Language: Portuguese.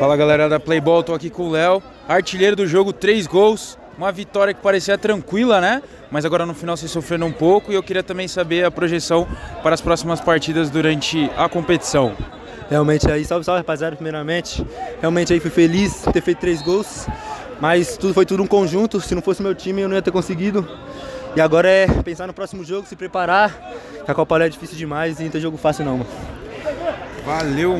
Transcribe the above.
Fala galera da Playball, tô aqui com o Léo, artilheiro do jogo, três gols, uma vitória que parecia tranquila, né? Mas agora no final você sofrendo um pouco e eu queria também saber a projeção para as próximas partidas durante a competição. Realmente aí, salve, salve rapaziada, primeiramente. Realmente aí fui feliz por ter feito três gols, mas tudo foi tudo um conjunto. Se não fosse meu time, eu não ia ter conseguido. E agora é pensar no próximo jogo, se preparar, que a Copa é difícil demais e não tem jogo fácil não, mano. Valeu,